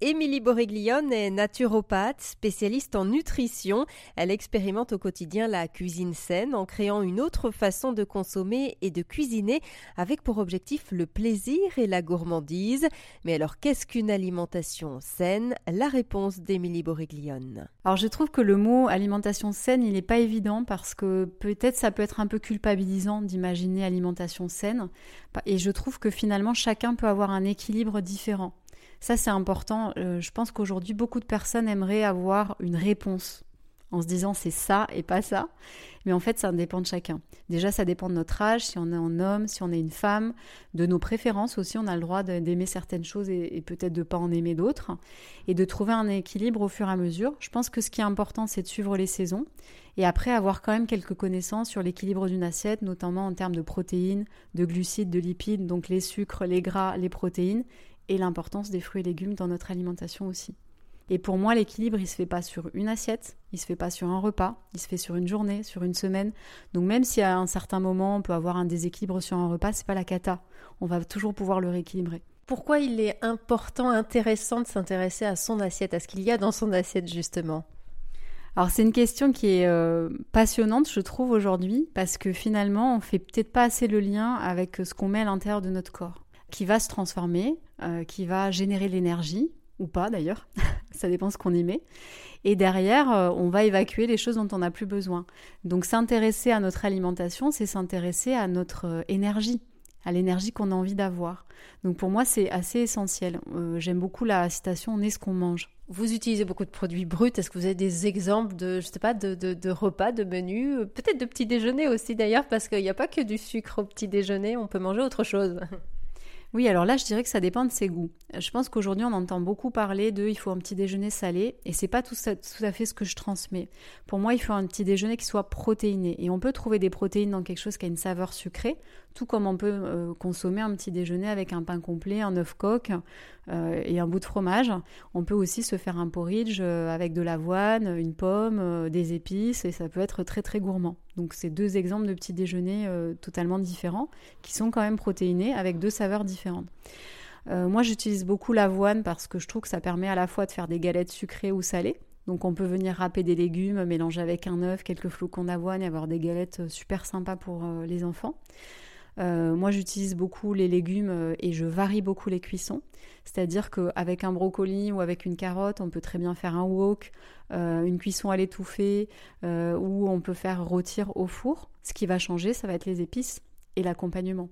Émilie Borreglione est naturopathe, spécialiste en nutrition. Elle expérimente au quotidien la cuisine saine en créant une autre façon de consommer et de cuisiner avec pour objectif le plaisir et la gourmandise. Mais alors qu'est-ce qu'une alimentation saine? La réponse d'Émilie Borreglione. Alors je trouve que le mot alimentation saine, il n'est pas évident parce que peut-être ça peut être un peu culpabilisant d'imaginer alimentation saine. Et je trouve que finalement chacun peut avoir un équilibre différent. Ça, c'est important. Euh, je pense qu'aujourd'hui, beaucoup de personnes aimeraient avoir une réponse en se disant c'est ça et pas ça. Mais en fait, ça dépend de chacun. Déjà, ça dépend de notre âge, si on est un homme, si on est une femme, de nos préférences aussi. On a le droit d'aimer certaines choses et, peut-être de ne pas en aimer d'autres. Et de trouver un équilibre au fur et à mesure. Je pense que ce qui est important, c'est de suivre les saisons. Et après, avoir quand même quelques connaissances sur l'équilibre d'une assiette, notamment en termes de protéines, de glucides, de lipides, donc les sucres, les gras, les protéines et l'importance des fruits et légumes dans notre alimentation aussi. Et pour moi, l'équilibre, il se fait pas sur une assiette, il se fait pas sur un repas, il se fait sur une journée, sur une semaine. Donc même si à un certain moment on peut avoir un déséquilibre sur un repas, c'est pas la cata. On va toujours pouvoir le rééquilibrer. Pourquoi il est important, intéressant de s'intéresser à son assiette, à ce qu'il y a dans son assiette justement? Alors c'est une question qui est euh, passionnante, je trouve aujourd'hui, parce que finalement on fait peut-être pas assez le lien avec ce qu'on met à l'intérieur de notre corps qui va se transformer, euh, qui va générer l'énergie, ou pas d'ailleurs, ça dépend ce qu'on y met. Et derrière, euh, on va évacuer les choses dont on n'a plus besoin. Donc s'intéresser à notre alimentation, c'est s'intéresser à notre euh, énergie, à l'énergie qu'on a envie d'avoir. Donc pour moi, c'est assez essentiel. J'aime beaucoup la citation On est ce qu'on mange. Vous utilisez beaucoup de produits bruts. Est-ce que vous avez des exemples de, je sais pas, de, de repas, de menus, peut-être de petit déjeuner aussi d'ailleurs, parce qu'il n'y a pas que du sucre au petit déjeuner, on peut manger autre chose. Oui, alors là, je dirais que ça dépend de ses goûts. Je pense qu'aujourd'hui, on entend beaucoup parler de il faut un petit déjeuner salé, et c'est pas tout, à fait ce que je transmets. Pour moi, il faut un petit déjeuner qui soit protéiné, et on peut trouver des protéines dans quelque chose qui a une saveur sucrée, tout comme on peut euh, consommer un petit déjeuner avec un pain complet, un œuf coq euh, et un bout de fromage. On peut aussi se faire un porridge euh, avec de l'avoine, une pomme, des épices, et ça peut être très très gourmand. Donc c'est deux exemples de petits déjeuners totalement différents, qui sont quand même protéinés avec deux saveurs différentes. Moi, j'utilise beaucoup l'avoine parce que je trouve que ça permet à la fois de faire des galettes sucrées ou salées. Donc on peut venir râper des légumes, mélanger avec un œuf, quelques flocons d'avoine et avoir des galettes super sympas pour les enfants. Euh, moi, j'utilise beaucoup les légumes euh, et je varie beaucoup les cuissons. C'est-à-dire qu'avec un brocoli ou avec une carotte, on peut très bien faire un wok, euh, une cuisson à l'étouffée, ou on peut faire rôtir au four. Ce qui va changer, ça va être les épices et l'accompagnement.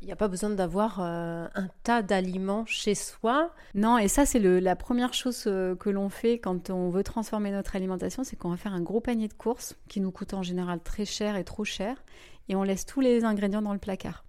Il n'y a pas besoin d'avoir un tas d'aliments chez soi. Non, et ça c'est la première chose que l'on fait quand on veut transformer notre alimentation, c'est qu'on va faire un gros panier de courses qui nous coûte en général très cher et trop cher, et on laisse tous les ingrédients dans le placard.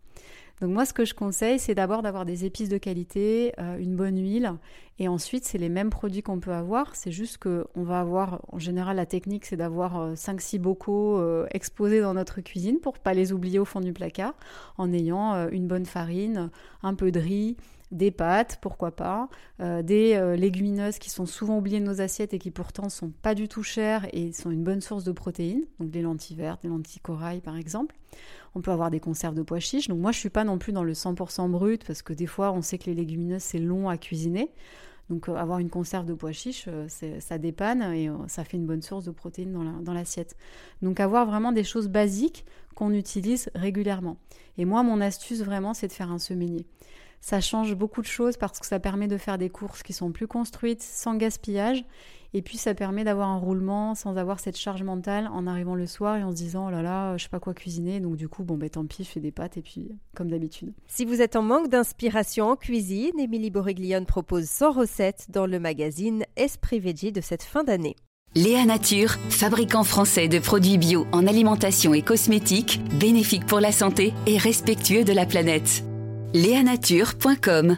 Donc moi, ce que je conseille, c'est d'abord d'avoir des épices de qualité, euh, une bonne huile, et ensuite, c'est les mêmes produits qu'on peut avoir. C'est juste qu'on va avoir, en général, la technique, c'est d'avoir 5-6 euh, bocaux euh, exposés dans notre cuisine pour pas les oublier au fond du placard, en ayant une bonne farine, un peu de riz, des pâtes, pourquoi pas, des légumineuses qui sont souvent oubliées de nos assiettes et qui pourtant sont pas du tout chères et sont une bonne source de protéines, donc des lentilles vertes, des lentilles corail par exemple. On peut avoir des conserves de pois chiches. Donc moi, je suis pas non plus dans le 100% brut parce que des fois, on sait que les légumineuses, c'est long à cuisiner. Donc euh, avoir une conserve de pois chiches, euh, ça dépanne et euh, ça fait une bonne source de protéines dans l'assiette. Donc avoir vraiment des choses basiques qu'on utilise régulièrement. Et moi, mon astuce vraiment, c'est de faire un semainier. Ça change beaucoup de choses parce que ça permet de faire des courses qui sont plus construites, sans gaspillage. Et puis ça permet d'avoir un roulement sans avoir cette charge mentale en arrivant le soir et en se disant oh là là, je sais pas quoi cuisiner. Donc du coup, bon ben tant pis, je fais des pâtes et puis comme d'habitude. Si vous êtes en manque d'inspiration en cuisine, Émilie Boriglione propose 100 recettes dans le magazine Esprit Veggie de cette fin d'année. Léa Nature, fabricant français de produits bio en alimentation et cosmétiques, bénéfiques pour la santé et respectueux de la planète. Léanature.com